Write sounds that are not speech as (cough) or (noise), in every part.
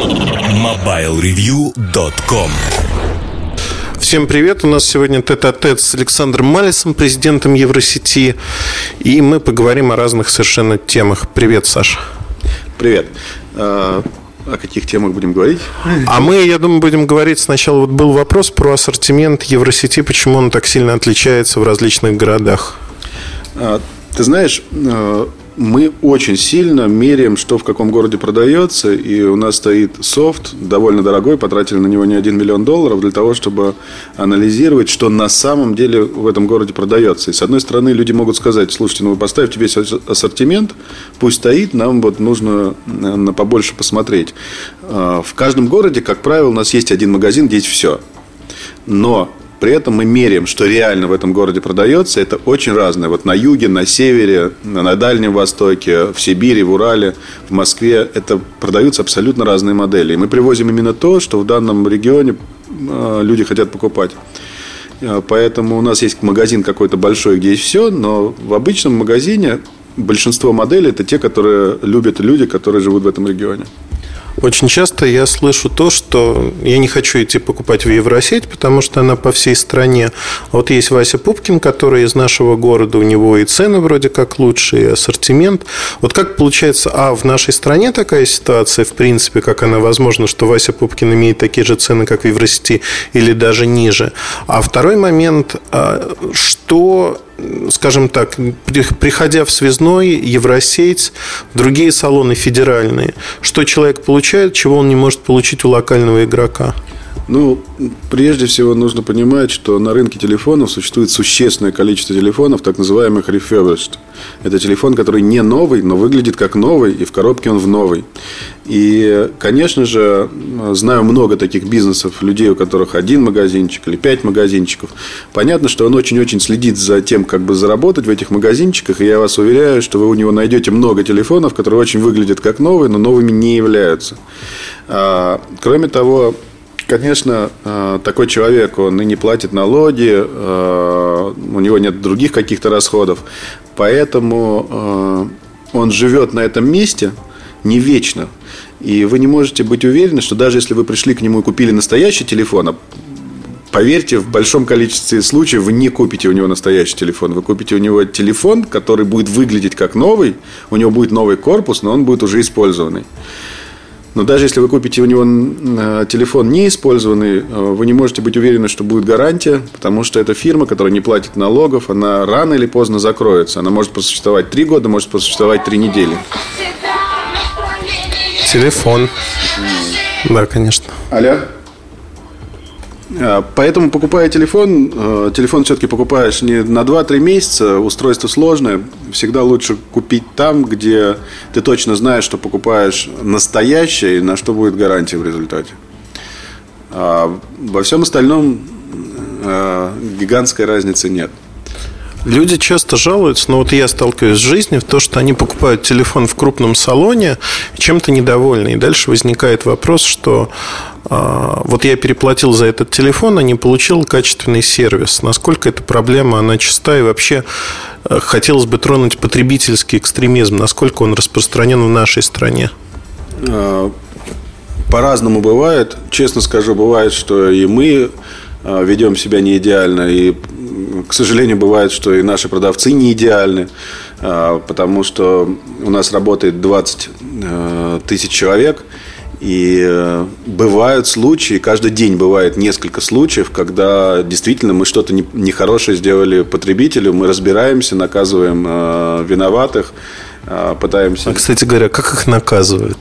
MobileReview.com Всем привет! У нас сегодня тет-а-тет с Александром Малисом, президентом Евросети. И мы поговорим о разных совершенно темах. Привет, Саша. Привет. А, о каких темах будем говорить? А мы, я думаю, будем говорить сначала. Вот был вопрос про ассортимент Евросети, почему он так сильно отличается в различных городах. А, ты знаешь, а, мы очень сильно меряем, что в каком городе продается. И у нас стоит софт, довольно дорогой, потратили на него не один миллион долларов для того, чтобы анализировать, что на самом деле в этом городе продается. И с одной стороны, люди могут сказать, слушайте, ну вы поставьте весь ассортимент, пусть стоит, нам вот нужно на побольше посмотреть. А, в каждом городе, как правило, у нас есть один магазин, где есть все. Но при этом мы меряем, что реально в этом городе продается. Это очень разное. Вот на юге, на севере, на Дальнем Востоке, в Сибири, в Урале, в Москве это продаются абсолютно разные модели. И мы привозим именно то, что в данном регионе а, люди хотят покупать. А, поэтому у нас есть магазин какой-то большой, где есть все, но в обычном магазине большинство моделей это те, которые любят люди, которые живут в этом регионе. Очень часто я слышу то, что я не хочу идти покупать в Евросеть, потому что она по всей стране. Вот есть Вася Пупкин, который из нашего города, у него и цены вроде как лучше, и ассортимент. Вот как получается, а в нашей стране такая ситуация, в принципе, как она возможна, что Вася Пупкин имеет такие же цены, как в Евросети, или даже ниже. А второй момент, а, что скажем так, приходя в связной, Евросеть, другие салоны федеральные, что человек получает, чего он не может получить у локального игрока? Ну, прежде всего нужно понимать, что на рынке телефонов существует существенное количество телефонов, так называемых refurbished. Это телефон, который не новый, но выглядит как новый, и в коробке он в новый. И, конечно же, знаю много таких бизнесов, людей, у которых один магазинчик или пять магазинчиков. Понятно, что он очень-очень следит за тем, как бы заработать в этих магазинчиках. И я вас уверяю, что вы у него найдете много телефонов, которые очень выглядят как новые, но новыми не являются. А, кроме того, конечно, э, такой человек, он и не платит налоги, э, у него нет других каких-то расходов, поэтому э, он живет на этом месте не вечно. И вы не можете быть уверены, что даже если вы пришли к нему и купили настоящий телефон, а Поверьте, в большом количестве случаев вы не купите у него настоящий телефон. Вы купите у него телефон, который будет выглядеть как новый. У него будет новый корпус, но он будет уже использованный. Но даже если вы купите у него э, телефон неиспользованный, э, вы не можете быть уверены, что будет гарантия, потому что это фирма, которая не платит налогов, она рано или поздно закроется. Она может просуществовать три года, может просуществовать три недели. Телефон. Да, конечно. Алло. А, поэтому, покупая телефон, э, телефон все-таки покупаешь не на 2-3 месяца, устройство сложное. Всегда лучше купить там, где ты точно знаешь, что покупаешь настоящее и на что будет гарантия в результате. А во всем остальном э, гигантской разницы нет. Люди часто жалуются, но вот я сталкиваюсь с жизнью, в то, что они покупают телефон в крупном салоне, чем-то недовольны. И дальше возникает вопрос, что э, вот я переплатил за этот телефон, а не получил качественный сервис. Насколько эта проблема, она чиста и вообще э, хотелось бы тронуть потребительский экстремизм, насколько он распространен в нашей стране? А, по-разному бывает. Честно скажу, бывает, что и мы а, ведем себя не идеально, и к сожалению, бывает, что и наши продавцы не идеальны, а, потому что у нас работает 20 э, тысяч человек, и э, бывают случаи, каждый день бывает несколько случаев, когда действительно мы что-то нехорошее сделали потребителю, мы разбираемся, наказываем э, виноватых, пытаемся... А, кстати говоря, как их наказывают?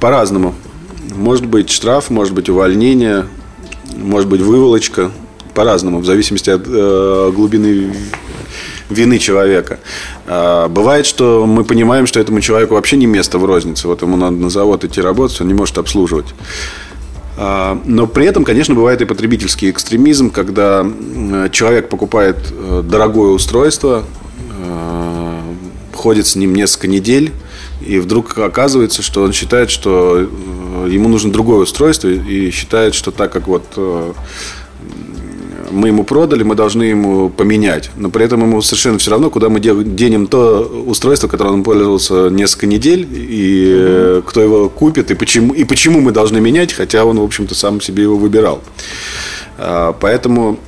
По-разному. Может быть штраф, может быть увольнение, может быть выволочка по-разному, в зависимости от э, глубины вины человека. А, бывает, что мы понимаем, что этому человеку вообще не место в рознице. Вот ему надо на завод идти работать, он не может обслуживать. А, но при этом, конечно, бывает и потребительский экстремизм, когда человек покупает э, дорогое устройство, э, ходит с ним несколько недель, и вдруг оказывается, что он считает, что э, ему нужно другое устройство, и считает, что так как вот мы ему продали, мы должны ему поменять. Но при этом ему совершенно все равно, куда мы денем то устройство, которым он пользовался несколько недель, и угу. кто его купит, и почему, и почему мы должны менять, хотя он, в общем-то, сам себе его выбирал. А, поэтому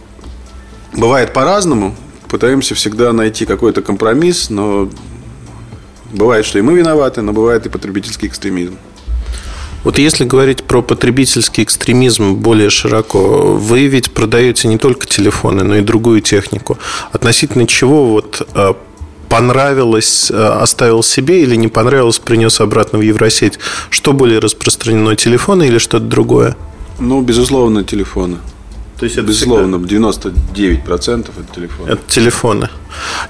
бывает по-разному. Пытаемся всегда найти какой-то компромисс, но бывает, что и мы виноваты, но бывает и потребительский экстремизм. Вот если говорить про потребительский экстремизм более широко, вы ведь продаете не только телефоны, но и другую технику. Относительно чего вот э, понравилось, э, оставил себе или не понравилось, принес обратно в Евросеть? Что более распространено, телефоны или что-то другое? Ну, безусловно, телефоны. То есть это безусловно, всегда... 99% это телефоны. Это телефоны.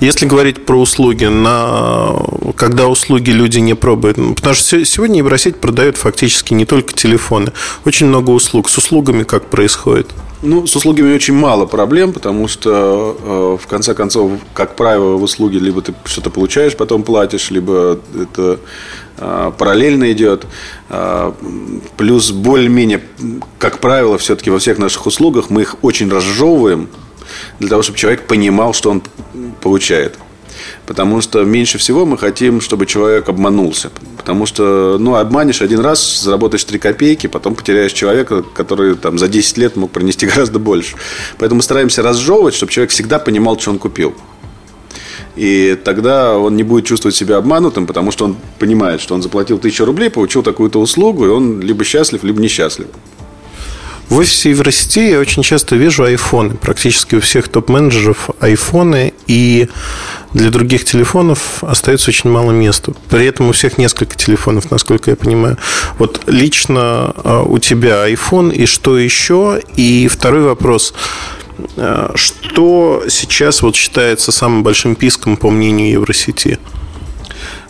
Если говорить про услуги, на... когда услуги люди не пробуют, ну, потому что сегодня Евросеть продает фактически не только телефоны, очень много услуг. С услугами как происходит? Ну, с услугами очень мало проблем, потому что, э, в конце концов, как правило, в услуге либо ты что-то получаешь, потом платишь, либо это э, параллельно идет. Э, плюс более-менее, как правило, все-таки во всех наших услугах мы их очень разжевываем для того, чтобы человек понимал, что он получает. Потому что меньше всего мы хотим, чтобы человек обманулся. Потому что, ну, обманешь один раз, заработаешь 3 копейки, потом потеряешь человека, который там за 10 лет мог принести (laughs) гораздо больше. Поэтому стараемся разжевывать, чтобы человек всегда понимал, что он купил. И тогда он не будет чувствовать себя обманутым, потому что он понимает, что он заплатил тысячу рублей, получил такую-то услугу, и он либо счастлив, либо несчастлив. В офисе Евросети я очень часто вижу айфоны. Практически у всех топ-менеджеров айфоны. И для других телефонов остается очень мало места. При этом у всех несколько телефонов, насколько я понимаю. Вот лично а, у тебя iPhone и что еще? И второй вопрос. А, что сейчас вот считается самым большим писком, по мнению Евросети?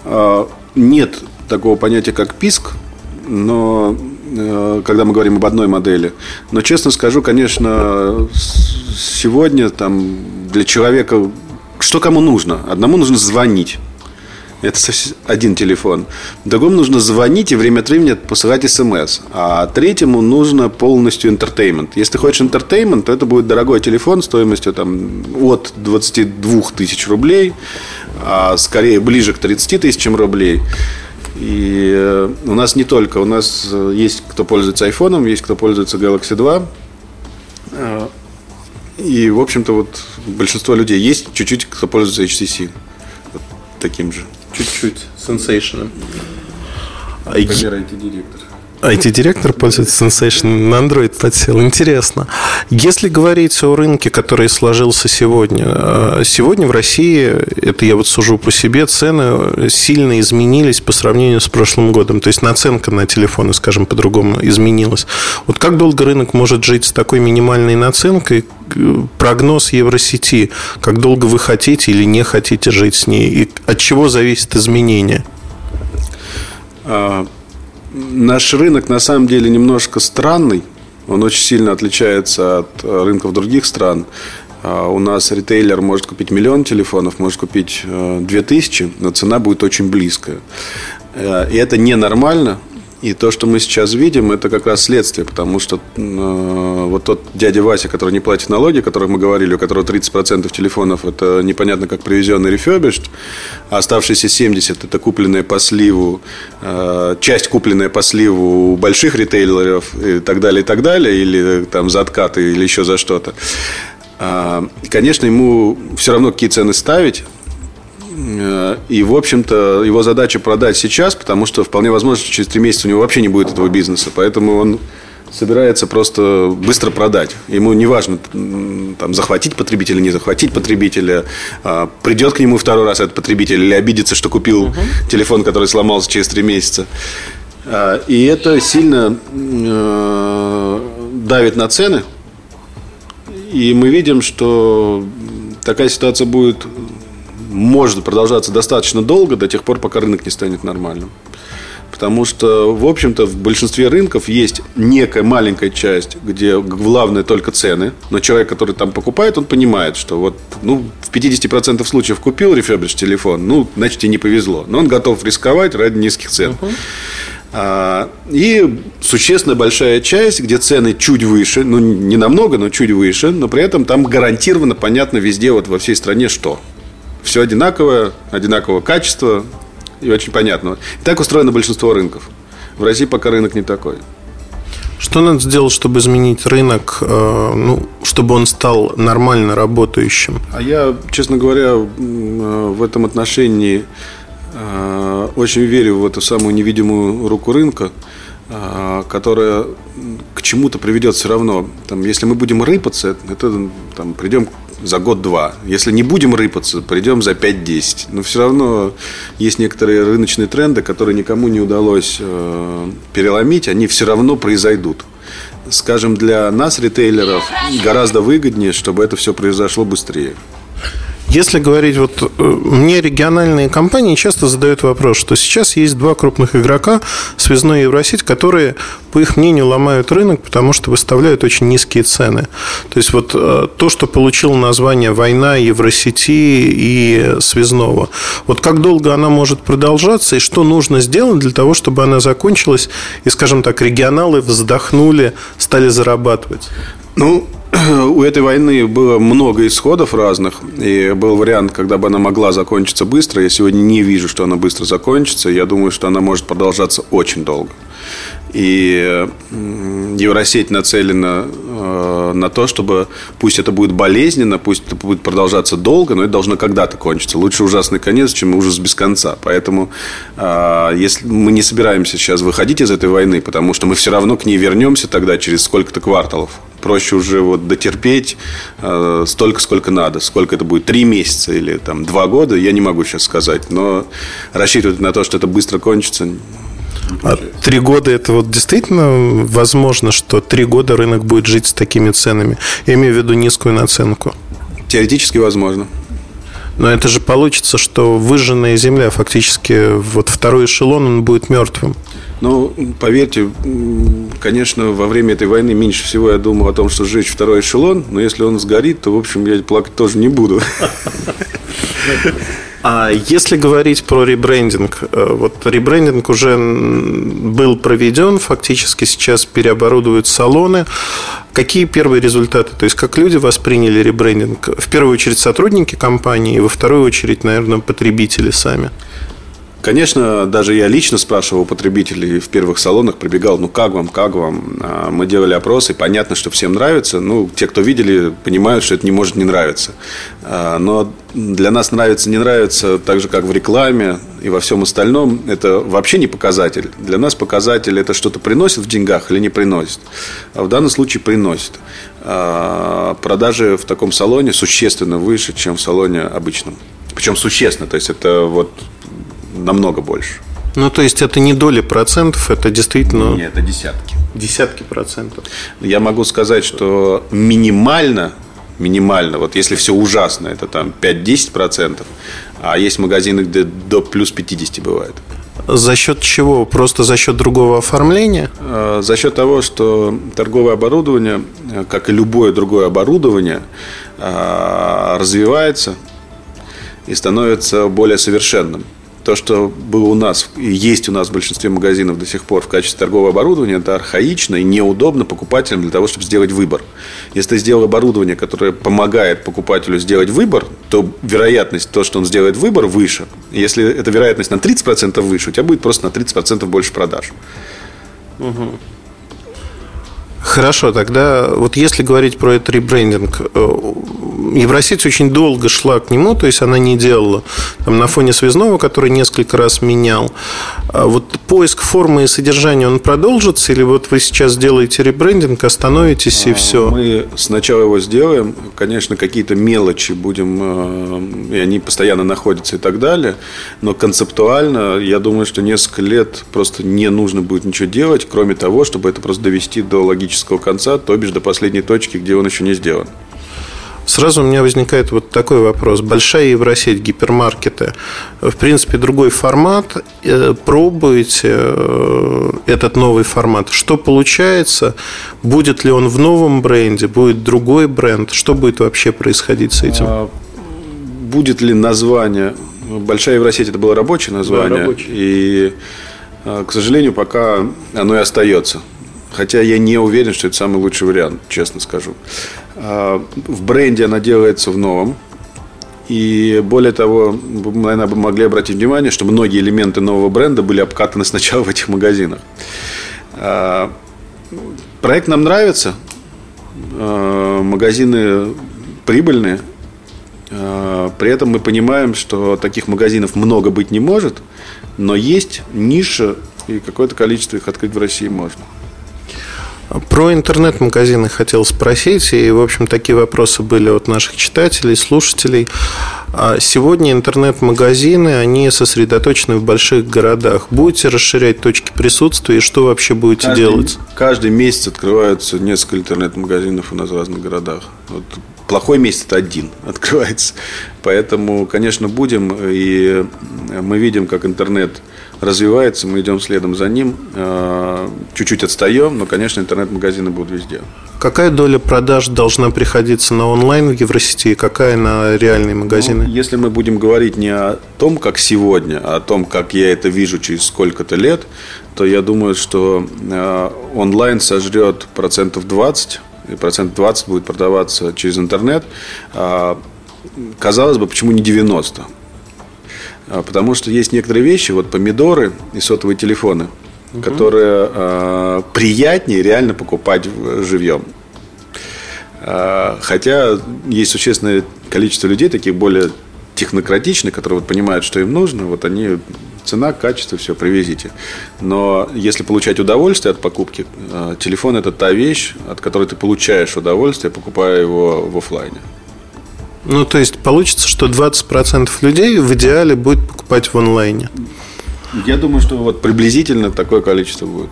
А, нет такого понятия, как писк, но Э, когда мы говорим об одной модели. Но честно скажу, конечно, сегодня там для человека что кому нужно? Одному нужно звонить. Это один телефон. Другому нужно звонить и время от времени посылать смс. А третьему нужно полностью entertainment. Если ты хочешь entertainment, то это будет дорогой телефон стоимостью там, от 22 тысяч рублей, а скорее ближе к 30 тысячам рублей. И э, у нас не только, у нас э, есть кто пользуется айфоном, есть кто пользуется Galaxy 2. Э, и, в общем-то, вот большинство людей есть чуть-чуть, кто пользуется HTC. Вот таким же. Чуть-чуть. Sensation. Например, IT-директор. IT-директор пользуется Sensation на Android подсел. Интересно. Если говорить о рынке, который сложился сегодня, э, сегодня в России, это я вот сужу по себе, цены сильно изменились по сравнению с прошлым годом. То есть наценка на телефоны, скажем по-другому, изменилась. Вот как долго рынок может жить с такой минимальной наценкой? Прогноз Евросети. Как долго вы хотите или не хотите жить с ней? И от чего зависит изменение? Наш рынок на самом деле немножко странный. Он очень сильно отличается от э, рынков других стран. А, у нас ритейлер может купить миллион телефонов, может купить э, две тысячи, но цена будет очень близкая. Э, и это ненормально, и то, что мы сейчас видим, это как раз следствие, потому что э, вот тот дядя Вася, который не платит налоги, о котором мы говорили, у которого 30% телефонов это непонятно как привезенный рефербишт, а оставшиеся 70 это купленные по сливу, э, часть купленная по сливу у больших ритейлеров и так далее, и так далее, или там за откаты, или еще за что-то. Э, конечно, ему все равно какие цены ставить, Э, и, в общем-то, его задача продать сейчас, потому что вполне возможно, что через три месяца у него вообще не будет этого бизнеса. Поэтому он собирается просто быстро продать. Ему не важно там, захватить потребителя, не захватить потребителя, а, придет к нему второй раз этот потребитель или обидится, что купил угу. телефон, который сломался через три месяца. А, и это сильно э, давит на цены. И мы видим, что такая ситуация будет может продолжаться достаточно долго, до тех пор, пока рынок не станет нормальным. Потому что, в общем-то, в большинстве рынков есть некая маленькая часть, где главное только цены. Но человек, который там покупает, он понимает, что вот ну, в 50% случаев купил рефербриш телефон, ну, значит, и не повезло. Но он готов рисковать ради низких цен. Uh-huh. А, и существенно большая часть, где цены чуть выше, ну не намного, но чуть выше, но при этом там гарантированно понятно везде, вот во всей стране что. Все одинаковое, одинакового качества и очень понятно. И так устроено большинство рынков. В России пока рынок не такой. Что надо сделать, чтобы изменить рынок, э, ну, чтобы он стал нормально работающим? А я, честно говоря, э, в этом отношении э, очень верю в эту самую невидимую руку рынка, которая к чему-то приведет все равно. Там, если мы будем рыпаться, это там, придем за год-два. Если не будем рыпаться, придем за 5-10. Но все равно есть некоторые рыночные тренды, которые никому не удалось э, переломить, они все равно произойдут. Скажем, для нас, ритейлеров, гораздо выгоднее, чтобы это все произошло быстрее. Если говорить, вот э, мне региональные компании часто задают вопрос, что сейчас есть два крупных игрока, связной и Евросеть, которые, по их мнению, ломают рынок, потому что выставляют очень низкие цены. То есть вот э, то, что получило название «Война Евросети» и «Связного». Вот как долго она может продолжаться и что нужно сделать для того, чтобы она закончилась и, скажем так, регионалы вздохнули, стали зарабатывать? Ну, (clears throat) у этой войны было много исходов разных, и был вариант, когда бы она могла закончиться быстро. Я сегодня не вижу, что она быстро закончится. Я думаю, что она может продолжаться очень долго. И Евросеть нацелена э, на то, чтобы пусть это будет болезненно, пусть это будет продолжаться долго, но это должно когда-то кончиться. Лучше ужасный конец, чем ужас без конца. Поэтому э, если мы не собираемся сейчас выходить из этой войны, потому что мы все равно к ней вернемся тогда через сколько-то кварталов. Проще уже вот дотерпеть э, столько, сколько надо. Сколько это будет? Три месяца или там два года, я не могу сейчас сказать. Но рассчитывать на то, что это быстро кончится, три года это вот действительно возможно, что три года рынок будет жить с такими ценами? Я имею в виду низкую наценку. Теоретически возможно. Но это же получится, что выжженная земля фактически вот второй эшелон он будет мертвым. Ну, поверьте, конечно, во время этой войны меньше всего я думал о том, что сжечь второй эшелон, но если он сгорит, то, в общем, я плакать тоже не буду. (laughs) А если говорить про ребрендинг, э, вот ребрендинг уже был проведен, фактически сейчас переоборудуют салоны. Какие первые результаты? То есть, как люди восприняли ребрендинг? В первую очередь сотрудники компании, во вторую очередь, наверное, потребители сами. Конечно, даже я лично спрашивал потребителей в первых салонах, прибегал, ну как вам, как вам. А, мы делали опросы, понятно, что всем нравится. Ну, те, кто видели, понимают, что это не может не нравиться. А, но для нас нравится, не нравится, так же, как в рекламе и во всем остальном, это вообще не показатель. Для нас показатель – это что-то приносит в деньгах или не приносит. А в данном случае приносит. А, продажи в таком салоне существенно выше, чем в салоне обычном. Причем существенно, то есть это вот намного больше. Ну, то есть это не доли процентов, это действительно... Нет, это десятки. Десятки процентов. Я могу сказать, что минимально, минимально, вот если все ужасно, это там 5-10 процентов, а есть магазины, где до плюс 50 бывает. За счет чего? Просто за счет другого оформления? Э, за счет того, что торговое оборудование, э, как и любое другое оборудование, э, развивается и становится более совершенным то, что было у нас есть у нас в большинстве магазинов до сих пор в качестве торгового оборудования, это архаично и неудобно покупателям для того, чтобы сделать выбор. Если ты сделал оборудование, которое помогает покупателю сделать выбор, то вероятность то, что он сделает выбор, выше. Если эта вероятность на 30% выше, у тебя будет просто на 30% больше продаж. Угу. Хорошо, тогда вот если говорить про этот ребрендинг, э, Евросеть очень долго шла к нему, то есть она не делала там, на фоне связного, который несколько раз менял. А вот поиск формы и содержания, он продолжится, или вот вы сейчас делаете ребрендинг, остановитесь и все? Мы сначала его сделаем, конечно, какие-то мелочи будем, э, и они постоянно находятся и так далее, но концептуально, я думаю, что несколько лет просто не нужно будет ничего делать, кроме того, чтобы это просто довести до логического конца, то бишь до последней точки, где он еще не сделан. Сразу у меня возникает вот такой вопрос. Большая Евросеть, гипермаркеты, в принципе, другой формат. Э, пробуете э, этот новый формат. Что получается? Будет ли он в новом бренде? Будет другой бренд? Что будет вообще происходить с этим? А, будет ли название? Большая Евросеть это было рабочее название. Да, рабочее. И К сожалению, пока оно и остается. Хотя я не уверен, что это самый лучший вариант, честно скажу. В бренде она делается в новом. И более того, вы, наверное, могли обратить внимание, что многие элементы нового бренда были обкатаны сначала в этих магазинах. Проект нам нравится. Магазины прибыльные. При этом мы понимаем, что таких магазинов много быть не может, но есть ниша, и какое-то количество их открыть в России можно. Про интернет-магазины хотел спросить, и, в общем, такие вопросы были от наших читателей, слушателей. А сегодня интернет-магазины, они сосредоточены в больших городах. Будете расширять точки присутствия, и что вообще будете каждый, делать? Каждый месяц открываются несколько интернет-магазинов у нас в разных городах. Вот плохой месяц это один (laughs) открывается. Поэтому, конечно, будем. И мы видим, как интернет развивается, мы идем следом за ним. А, чуть-чуть отстаем, но, конечно, интернет-магазины будут везде. Какая доля продаж должна приходиться на онлайн в Евросети и какая на реальные магазины? Ну, если мы будем говорить не о том, как сегодня, а о том, как я это вижу через сколько-то лет, то я думаю, что э, онлайн сожрет процентов 20, и процент 20 будет продаваться через интернет. Э, казалось бы, почему не 90? А, потому что есть некоторые вещи, вот помидоры и сотовые телефоны, угу. которые э, приятнее реально покупать живьем. Э, хотя есть существенное количество людей, таких более технократичных, которые вот понимают, что им нужно, вот они цена, качество, все, привезите. Но если получать удовольствие от покупки, телефон это та вещь, от которой ты получаешь удовольствие, покупая его в офлайне. Ну, то есть получится, что 20% людей в идеале будет покупать в онлайне. Я думаю, что вот приблизительно такое количество будет.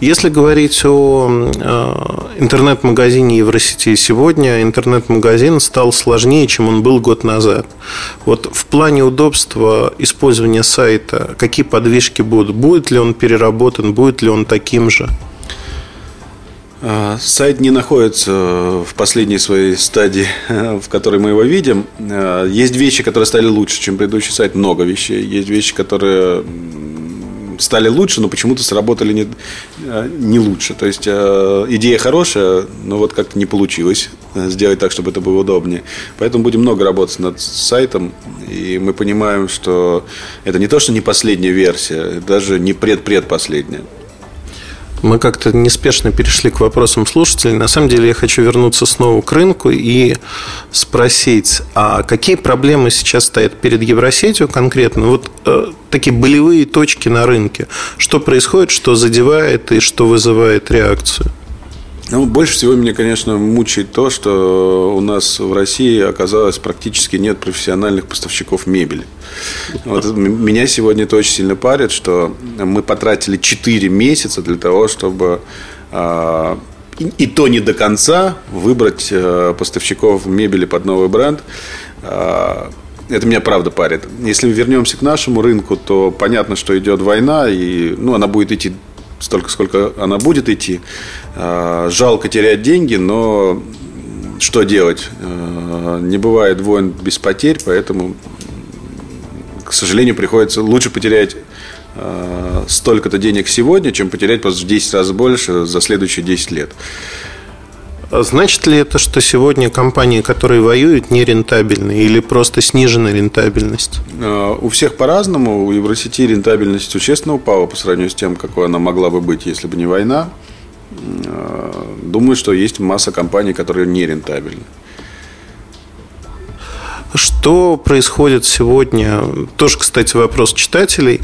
Если говорить о э, интернет-магазине Евросети сегодня, интернет-магазин стал сложнее, чем он был год назад. Вот в плане удобства использования сайта, какие подвижки будут? Будет ли он переработан, будет ли он таким же? А, сайт не находится в последней своей стадии, (laughs) в которой мы его видим. А, есть вещи, которые стали лучше, чем предыдущий сайт. Много вещей. Есть вещи, которые стали лучше, но почему-то сработали не, а, не лучше. То есть идея хорошая, но вот как-то не получилось сделать так, чтобы это было удобнее. Поэтому будем много работать над сайтом. И мы понимаем, что это не то, что не последняя версия, даже не предпредпоследняя. Мы как-то неспешно перешли к вопросам слушателей. На самом деле я хочу вернуться снова к рынку и спросить, а какие проблемы сейчас стоят перед Евросетью конкретно? Вот э, такие болевые точки на рынке. Что происходит, что задевает и что вызывает реакцию? Ну, больше всего меня, конечно, мучает то, что у нас в России оказалось практически нет профессиональных поставщиков мебели. Вот меня сегодня это очень сильно парит, что мы потратили 4 месяца для того, чтобы а, и то не до конца выбрать э, поставщиков мебели под новый бренд. А, это меня правда парит. Если мы вернемся к нашему рынку, то понятно, что идет война, и ну, она будет идти столько, сколько она будет идти. А, жалко терять деньги, но что делать? Не бывает войн без потерь, поэтому к сожалению, приходится лучше потерять э, столько-то денег сегодня, чем потерять просто в 10 раз больше за следующие 10 лет. А значит ли это, что сегодня компании, которые воюют, не рентабельны или просто снижена рентабельность? Э, у всех по-разному. У Евросети рентабельность существенно упала по сравнению с тем, какой она могла бы быть, если бы не война. Э, думаю, что есть масса компаний, которые не рентабельны. Что происходит сегодня? Тоже, кстати, вопрос читателей.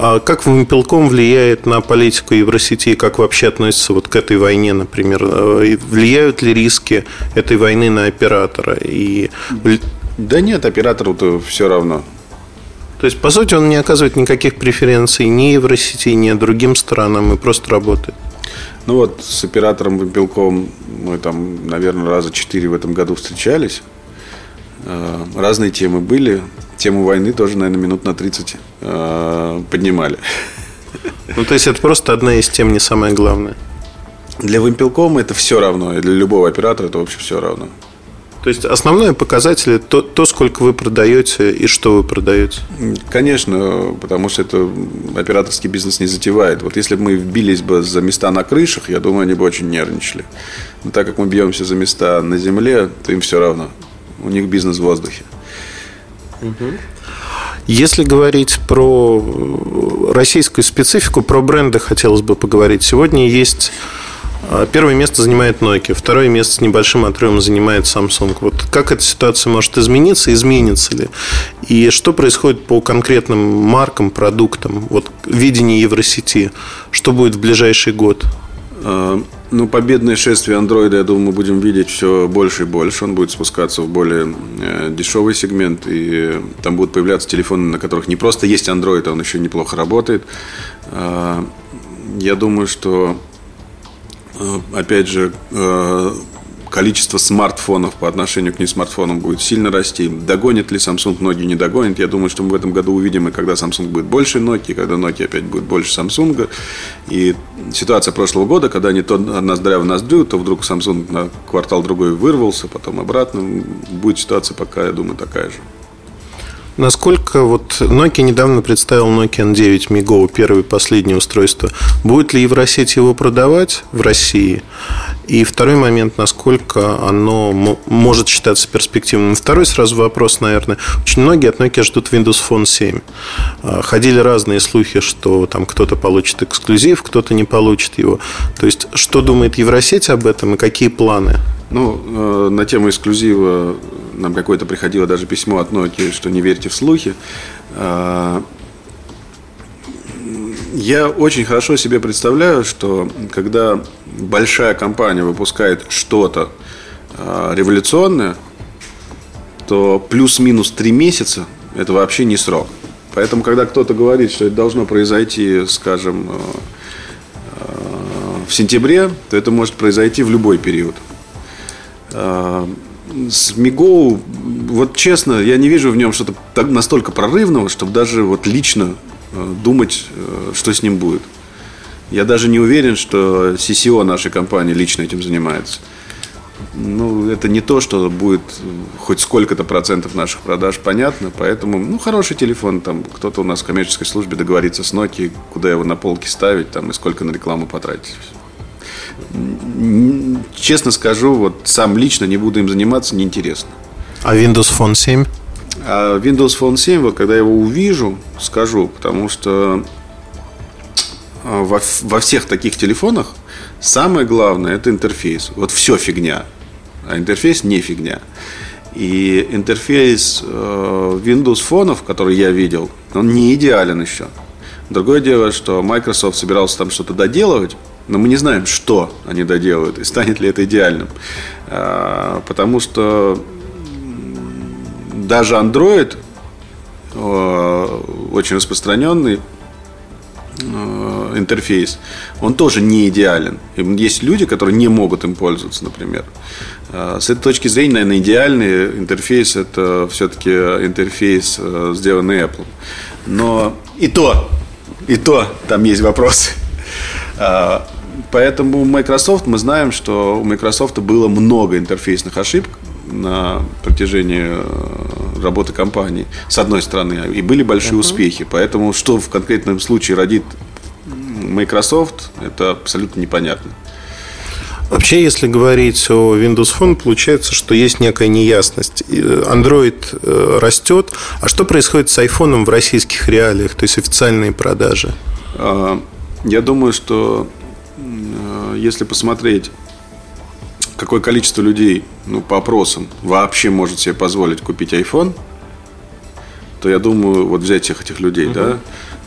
А как Вимпелком влияет на политику Евросети? Как вообще относится вот к этой войне, например? А, влияют ли риски этой войны на оператора? И... Да нет, оператору-то все равно. То есть, по сути, он не оказывает никаких преференций ни Евросети, ни другим странам и просто работает. Ну вот с оператором Вимпелком мы там, наверное, раза четыре в этом году встречались. Э, разные темы были. Тему войны тоже, наверное, минут на 30 э, поднимали. Ну, то есть, это просто одна из тем, не самое главное. Для Вимпелкома это все равно, и для любого оператора это вообще все равно. То есть основной показатель то, то, сколько вы продаете и что вы продаете. Конечно, потому что это операторский бизнес не затевает. Вот если бы мы бились бы за места на крышах, я думаю, они бы очень нервничали. Но так как мы бьемся за места на земле, то им все равно. У них бизнес в воздухе. Если говорить про российскую специфику, про бренды хотелось бы поговорить. Сегодня есть а, Первое место занимает Nokia, второе место с небольшим отрывом занимает Samsung. Вот как эта ситуация может измениться, изменится ли? И что происходит по конкретным маркам, продуктам? Вот видение Евросети, что будет в ближайший год? Ну, победное шествие андроида, я думаю, мы будем видеть все больше и больше. Он будет спускаться в более э, дешевый сегмент, и там будут появляться телефоны, на которых не просто есть андроид, а он еще неплохо работает. А, я думаю, что Э, опять же, э, количество смартфонов по отношению к несмартфонам будет сильно расти. Догонит ли Samsung Nokia, не догонит. Я думаю, что мы в этом году увидим, и когда Samsung будет больше Nokia, когда Nokia опять будет больше Samsung. И ситуация прошлого года, когда они то ноздря в ноздрю, то вдруг Samsung на квартал другой вырвался, потом обратно. Будет ситуация пока, я думаю, такая же. Насколько вот Nokia недавно представил Nokia N9 MiGo, первое и последнее устройство. Будет ли Евросеть его продавать в России? И второй момент, насколько оно может считаться перспективным. Второй сразу вопрос, наверное. Очень многие от Nokia ждут Windows Phone 7. А, ходили разные слухи, что там кто-то получит эксклюзив, кто-то не получит его. То есть, что думает Евросеть об этом и какие планы? Ну, э, на тему эксклюзива нам какое-то приходило даже письмо от Nokia, что не верьте в слухи. Э, я очень хорошо себе представляю, что когда большая компания выпускает что-то э, революционное, то плюс-минус три месяца – это вообще не срок. Поэтому, когда кто-то говорит, что это должно произойти, скажем, в сентябре, то это может произойти в любой период. А, с Мигоу, вот честно, я не вижу в нем что-то настолько прорывного, чтобы даже вот лично э, думать, э, что с ним будет. Я даже не уверен, что CCO нашей компании лично этим занимается. Ну, это не то, что будет хоть сколько-то процентов наших продаж, понятно. Поэтому, ну, хороший телефон, там, кто-то у нас в коммерческой службе договорится с Nokia, куда его на полке ставить, там, и сколько на рекламу потратить честно скажу, вот сам лично не буду им заниматься, неинтересно. А Windows Phone 7? А Windows Phone 7, вот когда я его увижу, скажу, потому что а, во, во всех таких телефонах самое главное это интерфейс. Вот все фигня, а интерфейс не фигня. И интерфейс э, Windows фонов, который я видел, он не идеален еще. Другое дело, что Microsoft собирался там что-то доделывать, но мы не знаем, что они доделают и станет ли это идеальным. А, потому что даже Android а, очень распространенный а, интерфейс, он тоже не идеален. Есть люди, которые не могут им пользоваться, например. С этой точки зрения, наверное, идеальный интерфейс – это все-таки интерфейс, сделанный Apple. Но и то, и то там есть вопросы. Поэтому Microsoft, мы знаем, что у Microsoft было много интерфейсных ошибок на протяжении э, работы компании, с одной стороны, и были большие uh-huh. успехи. Поэтому что в конкретном случае родит Microsoft, это абсолютно непонятно. Вообще, если говорить о Windows Phone, получается, что есть некая неясность. Android э, растет. А что происходит с iPhone в российских реалиях, то есть официальные продажи? А, я думаю, что если посмотреть, какое количество людей, ну, по опросам, вообще может себе позволить купить iPhone, то я думаю, вот взять всех этих людей, угу. да,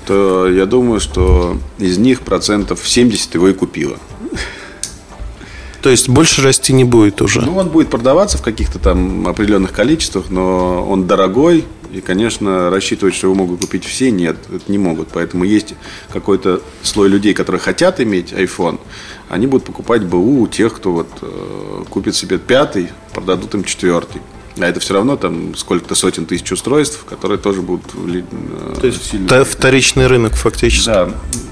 то я думаю, что из них процентов 70 его и купило. То есть больше расти не будет уже? Ну, он будет продаваться в каких-то там определенных количествах, но он дорогой, и, конечно, рассчитывать, что его могут купить все, нет, это не могут. Поэтому есть какой-то слой людей, которые хотят иметь iPhone, они будут покупать БУ у тех, кто вот э, купит себе пятый, продадут им четвертый. А это все равно там сколько-то сотен тысяч устройств, которые тоже будут э, То есть сильно... вторичный рынок фактически. Да.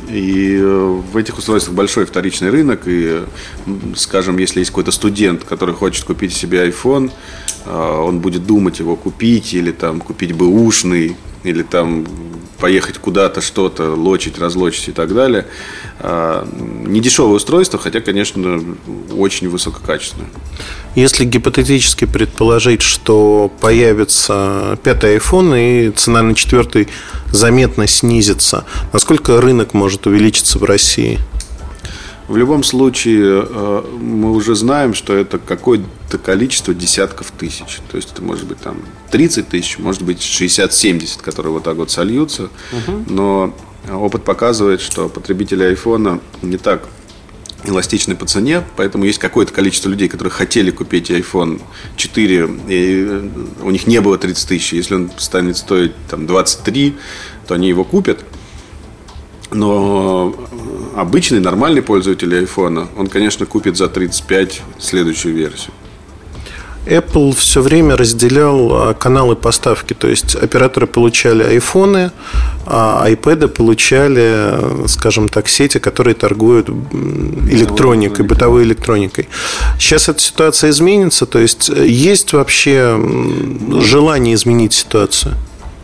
И э, в этих устройствах большой вторичный рынок. И, скажем, если есть какой-то студент, который хочет купить себе iPhone, он будет думать его купить или там купить бэушный, или там поехать куда-то, что-то, лочить, разлочить и так далее. А, не дешевое устройство, хотя, конечно, очень высококачественное. Если гипотетически предположить, что появится пятый iPhone и цена на четвертый заметно снизится, насколько рынок может увеличиться в России? В любом случае, э, мы уже знаем, что это какое-то количество десятков тысяч. То есть, это может быть там 30 тысяч, может быть 60-70, которые вот так вот сольются. Угу. Но опыт показывает, что потребители айфона не так эластичны по цене, поэтому есть какое-то количество людей, которые хотели купить iPhone 4, и э, у них не было 30 тысяч. Если он станет стоить там, 23, то они его купят. Но обычный, нормальный пользователь айфона, он, конечно, купит за 35 следующую версию. Apple все время разделял а, каналы поставки. То есть операторы получали айфоны, а iPad получали, скажем так, сети, которые торгуют электроникой, бытовой электроникой. Сейчас эта ситуация изменится. То есть есть вообще желание изменить ситуацию?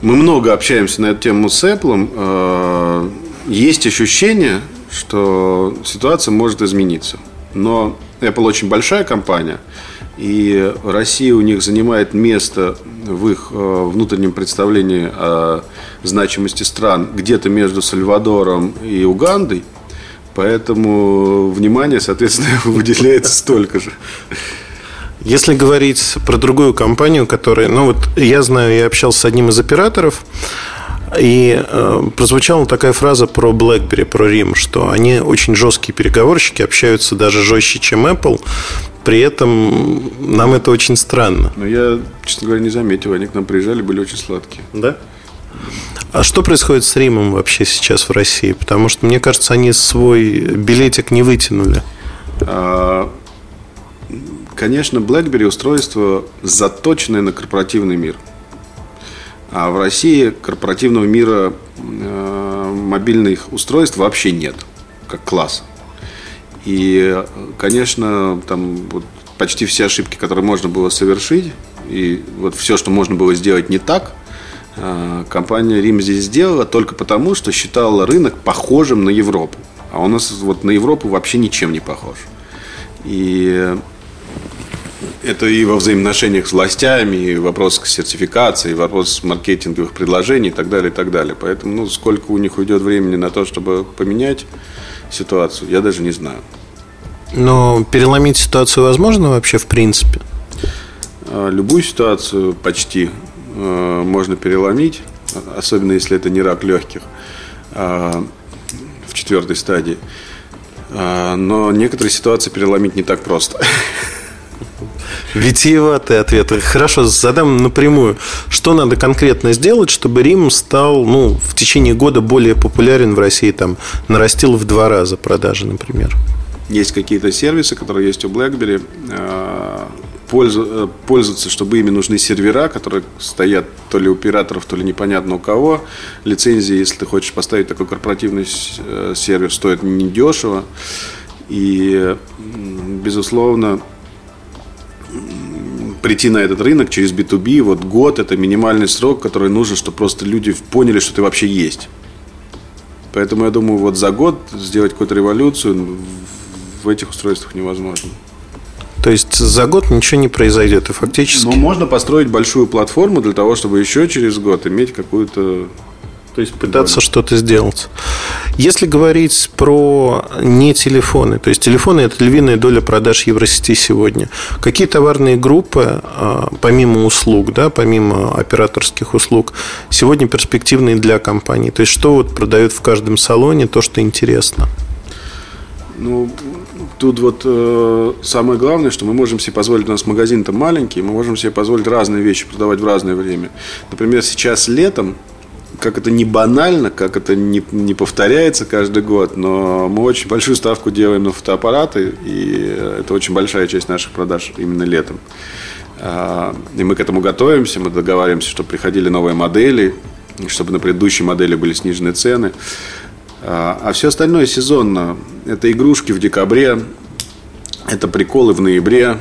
Мы много общаемся на эту тему с Apple. А, есть ощущение, что ситуация может измениться. Но Apple очень большая компания, и Россия у них занимает место в их э, внутреннем представлении о значимости стран где-то между Сальвадором и Угандой, поэтому внимание, соответственно, (laughs) выделяется столько же. Если говорить про другую компанию, которая, ну вот я знаю, я общался с одним из операторов, и э, прозвучала такая фраза про BlackBerry, про Рим, что они очень жесткие переговорщики, общаются даже жестче, чем Apple. При этом нам это очень странно. Но я, честно говоря, не заметил. Они к нам приезжали, были очень сладкие. Да? А что происходит с Римом вообще сейчас в России? Потому что, мне кажется, они свой билетик не вытянули. А, конечно, BlackBerry устройство заточенное на корпоративный мир – а в России корпоративного мира э, мобильных устройств вообще нет, как класса. И, конечно, там вот почти все ошибки, которые можно было совершить, и вот все, что можно было сделать не так, э, компания Рим здесь сделала только потому, что считала рынок похожим на Европу. А у нас вот на Европу вообще ничем не похож. И это и во взаимоотношениях с властями, и вопрос сертификации, и вопрос маркетинговых предложений и так далее, и так далее. Поэтому, ну, сколько у них уйдет времени на то, чтобы поменять ситуацию, я даже не знаю. Но переломить ситуацию возможно вообще в принципе? А, любую ситуацию почти э, можно переломить, особенно если это не рак легких а, в четвертой стадии. А, но некоторые ситуации переломить не так просто. (laughs) Витиеватый ответ. Хорошо, задам напрямую. Что надо конкретно сделать, чтобы Рим стал ну, в течение года более популярен в России? Там, нарастил в два раза продажи, например. Есть какие-то сервисы, которые есть у BlackBerry. Э, э, пользоваться, чтобы ими нужны сервера, которые стоят то ли у операторов, то ли непонятно у кого. Лицензии, если ты хочешь поставить такой корпоративный э, сервер, стоит недешево. И, безусловно, прийти на этот рынок через B2B, вот год – это минимальный срок, который нужен, чтобы просто люди поняли, что ты вообще есть. Поэтому я думаю, вот за год сделать какую-то революцию в этих устройствах невозможно. То есть за год ничего не произойдет, и фактически... Ну, можно построить большую платформу для того, чтобы еще через год иметь какую-то то есть пытаться что-то сделать. Если говорить про не телефоны, то есть телефоны это львиная доля продаж Евросети сегодня. Какие товарные группы, а, помимо услуг, да, помимо операторских услуг, сегодня перспективные для компаний? То есть что вот продают в каждом салоне, то, что интересно? Ну, тут вот э, самое главное, что мы можем себе позволить, у нас магазин-то маленький, мы можем себе позволить разные вещи продавать в разное время. Например, сейчас летом как это не банально, как это не, не повторяется каждый год, но мы очень большую ставку делаем на фотоаппараты, и это очень большая часть наших продаж именно летом. А, и мы к этому готовимся, мы договариваемся, чтобы приходили новые модели, чтобы на предыдущей модели были снижены цены. А, а все остальное сезонно. Это игрушки в декабре, это приколы в ноябре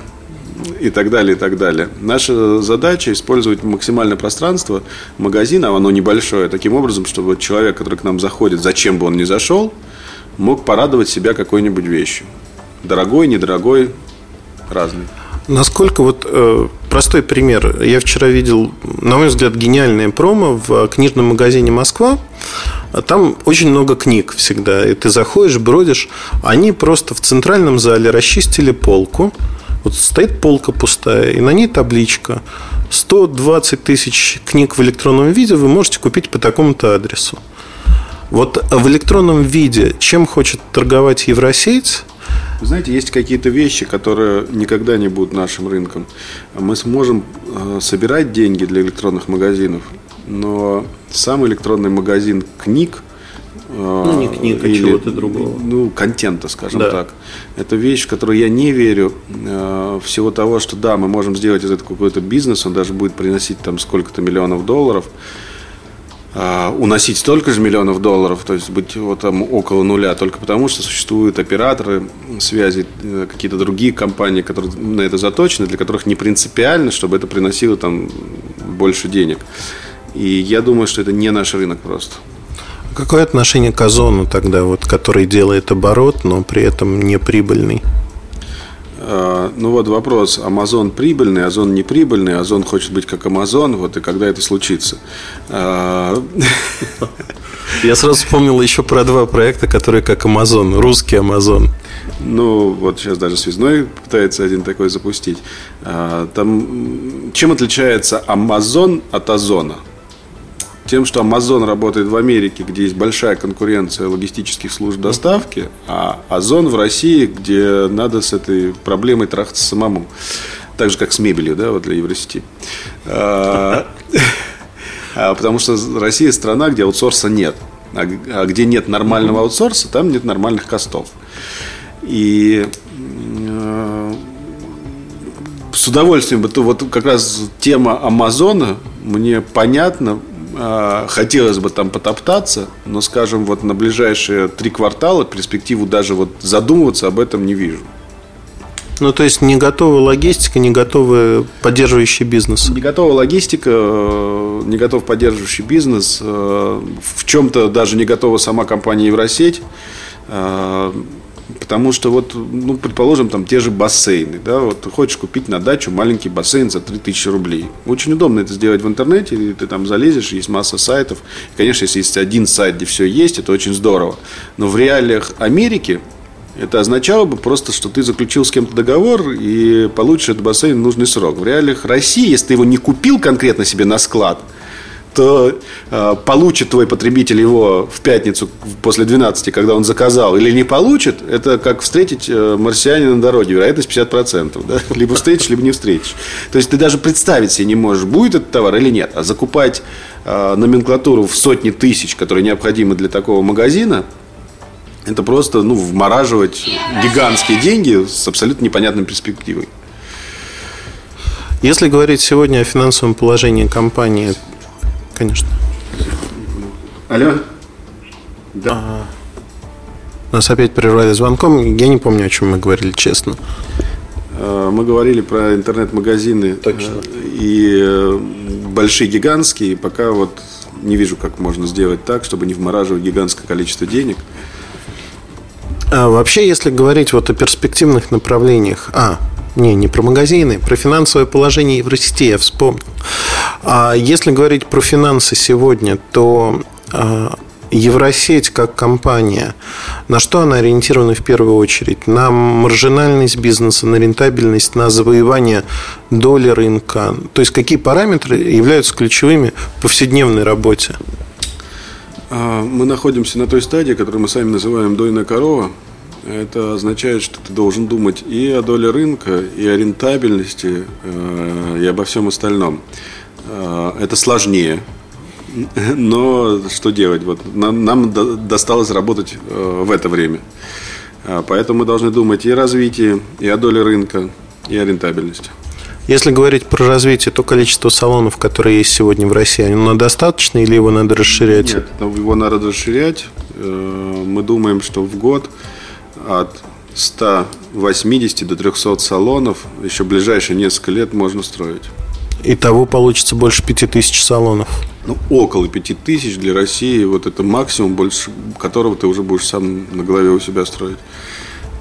и так далее, и так далее. Наша задача использовать максимальное пространство магазина, оно небольшое, таким образом, чтобы человек, который к нам заходит, зачем бы он ни зашел, мог порадовать себя какой-нибудь вещью. Дорогой, недорогой, разный. Насколько вот э, простой пример. Я вчера видел, на мой взгляд, гениальное промо в книжном магазине Москва. Там очень много книг всегда. И ты заходишь, бродишь. Они просто в центральном зале расчистили полку. Вот стоит полка пустая, и на ней табличка. 120 тысяч книг в электронном виде вы можете купить по такому-то адресу. Вот в электронном виде чем хочет торговать Евросеть, вы знаете, есть какие-то вещи, которые никогда не будут нашим рынком. Мы сможем э, собирать деньги для электронных магазинов, но сам электронный магазин книг ну, не книг, а чего-то другого. Ну, контента, скажем да. так. Это вещь, в которую я не верю. Э, всего того, что да, мы можем сделать из этого какой-то бизнес, он даже будет приносить там сколько-то миллионов долларов. А, уносить столько же миллионов долларов, то есть быть вот там около нуля, только потому что существуют операторы связи, э, какие-то другие компании, которые на это заточены, для которых не принципиально, чтобы это приносило там больше денег. И я думаю, что это не наш рынок просто. Какое отношение к Озону тогда, вот, который делает оборот, но при этом не прибыльный? А, ну вот вопрос, Amazon прибыльный, Озон не прибыльный, Озон хочет быть как Amazon, вот и когда это случится? А, Я сразу вспомнил еще про два проекта, которые как Amazon, русский Amazon. Ну, вот сейчас даже связной пытается один такой запустить. А, там, чем отличается Amazon от Озона? Тем, что Amazon работает в Америке, где есть большая конкуренция логистических служб доставки, а Озон в России, где надо с этой проблемой трахаться самому. Так же, как с мебелью, да, вот для Евросети. А, а, потому что Россия страна, где аутсорса нет. А где нет нормального аутсорса, там нет нормальных костов. И с удовольствием бы, вот как раз тема Амазона мне понятна, а, хотелось бы там потоптаться, но, скажем, вот на ближайшие три квартала перспективу даже вот задумываться об этом не вижу. Ну, то есть не готовая логистика, не готовый поддерживающий бизнес. Не готовая логистика, э, не готов поддерживающий бизнес. Э, в чем-то даже не готова сама компания Евросеть. Потому что вот, ну, предположим, там те же бассейны, да, вот хочешь купить на дачу маленький бассейн за 3000 рублей. Очень удобно это сделать в интернете, и ты там залезешь, есть масса сайтов. И, конечно, если есть один сайт, где все есть, это очень здорово. Но в реалиях Америки это означало бы просто, что ты заключил с кем-то договор и получишь этот бассейн в нужный срок. В реалиях России, если ты его не купил конкретно себе на склад – то э, получит твой потребитель его в пятницу после 12, когда он заказал, или не получит, это как встретить э, марсианина на дороге, вероятность 50%. Да? (laughs) Либо встретишь, либо не встретишь. То есть ты даже представить себе не можешь, будет этот товар или нет. А закупать э, номенклатуру в сотни тысяч, которые необходимы для такого магазина, это просто ну, вмораживать гигантские деньги с абсолютно непонятной перспективой. Если говорить сегодня о финансовом положении компании, Конечно. Алло? Да. А, нас опять прервали звонком. Я не помню, о чем мы говорили, честно. А, мы говорили про интернет-магазины Точно. и э, большие гигантские. Пока вот не вижу, как можно сделать так, чтобы не вмораживать гигантское количество денег. А вообще, если говорить вот о перспективных направлениях, а, не, не про магазины, про финансовое положение Евросети я вспомнил. А если говорить про финансы сегодня, то а, Евросеть как компания, на что она ориентирована в первую очередь? На маржинальность бизнеса, на рентабельность, на завоевание доли рынка? То есть какие параметры являются ключевыми в повседневной работе? А, мы находимся на той стадии, которую мы сами называем дойная корова. Это означает, что ты должен думать и о доле рынка, и о рентабельности, э, и обо всем остальном. Э, это сложнее, (laughs) но что делать? Вот нам, нам досталось работать э, в это время. Поэтому мы должны думать и о развитии, и о доле рынка, и о рентабельности. Если говорить про развитие, то количество салонов, которые есть сегодня в России, оно достаточно или его надо расширять? Нет, его надо расширять. Мы думаем, что в год от 180 до 300 салонов еще ближайшие несколько лет можно строить. Итого получится больше 5000 салонов. Ну, около 5000 для России. Вот это максимум, больше которого ты уже будешь сам на голове у себя строить.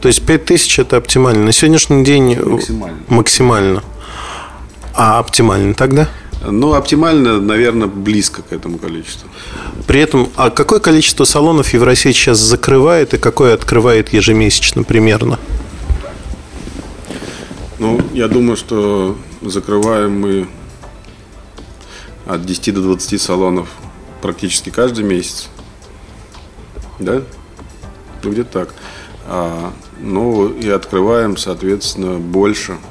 То есть 5000 это оптимально. На сегодняшний день максимально. максимально. А оптимально тогда? Ну, оптимально, наверное, близко к этому количеству. При этом, а какое количество салонов Евросеть сейчас закрывает и какое открывает ежемесячно примерно? Ну, я думаю, что закрываем мы от 10 до 20 салонов практически каждый месяц. Да? Ну, где-то так. А, ну, и открываем, соответственно, больше –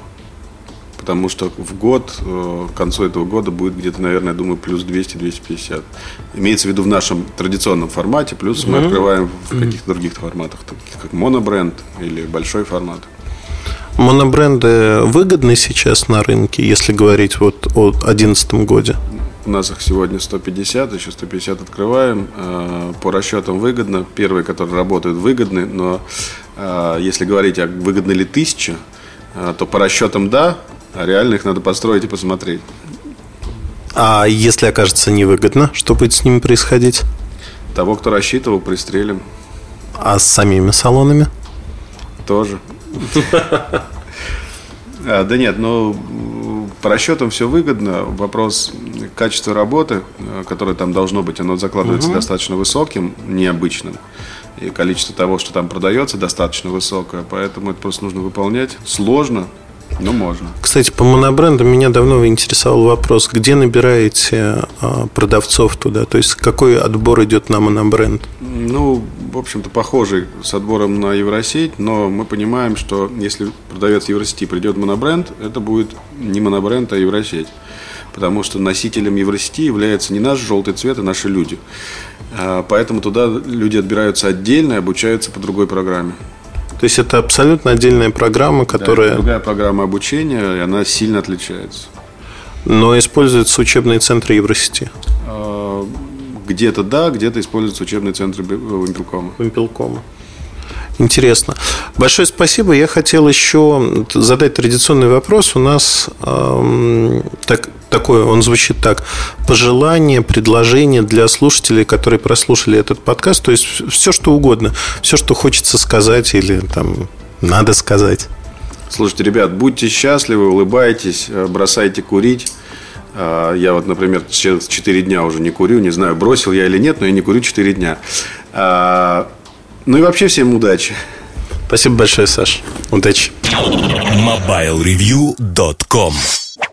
потому что в год, э, к концу этого года будет где-то, наверное, я думаю, плюс 200-250. Имеется в виду в нашем традиционном формате, плюс мы открываем в каких-то других форматах, таких как монобренд или большой формат. Монобренды выгодны сейчас на рынке, если говорить вот о 2011 году? У нас их сегодня 150, еще 150 открываем. Э, по расчетам выгодно. Первые, которые работают, выгодны. Но э, если говорить, а выгодны ли тысяча, то по расчетам да, а реально их надо построить и посмотреть. А если окажется невыгодно, что будет с ними происходить? Того, кто рассчитывал, пристрелим. А с самими салонами? Тоже. А, да нет, но по расчетам все выгодно. Вопрос качества работы, которое там должно быть, оно закладывается угу. достаточно высоким, необычным. И количество того, что там продается, достаточно высокое. Поэтому это просто нужно выполнять. Сложно, ну, можно. Кстати, по монобрендам меня давно интересовал вопрос, где набираете а, продавцов туда? То есть, какой отбор идет на монобренд? Ну, в общем-то, похожий с отбором на Евросеть, но мы понимаем, что если продавец Евросети придет в монобренд, это будет не монобренд, а Евросеть. Потому что носителем Евросети является не наш желтый цвет, а наши люди. А, поэтому туда люди отбираются отдельно и обучаются по другой программе. То есть это абсолютно отдельная программа, которая... Да, другая программа обучения, и она сильно отличается. Но используются учебные центры Евросети? А, где-то да, где-то используются учебные центры Вимпелкома. Вимпелкома. Интересно. Большое спасибо. Я хотел еще задать традиционный вопрос. У нас эм, так, такое, он звучит так. Пожелание, предложение для слушателей, которые прослушали этот подкаст. То есть все, что угодно. Все, что хочется сказать или там надо сказать. Слушайте, ребят, будьте счастливы, улыбайтесь, э, бросайте курить. Э, я вот, например, 4 дня уже не курю, не знаю, бросил я или нет, но я не курю 4 дня. Э, ну и вообще всем удачи. Спасибо большое, Саш. Удачи. MobileReview.com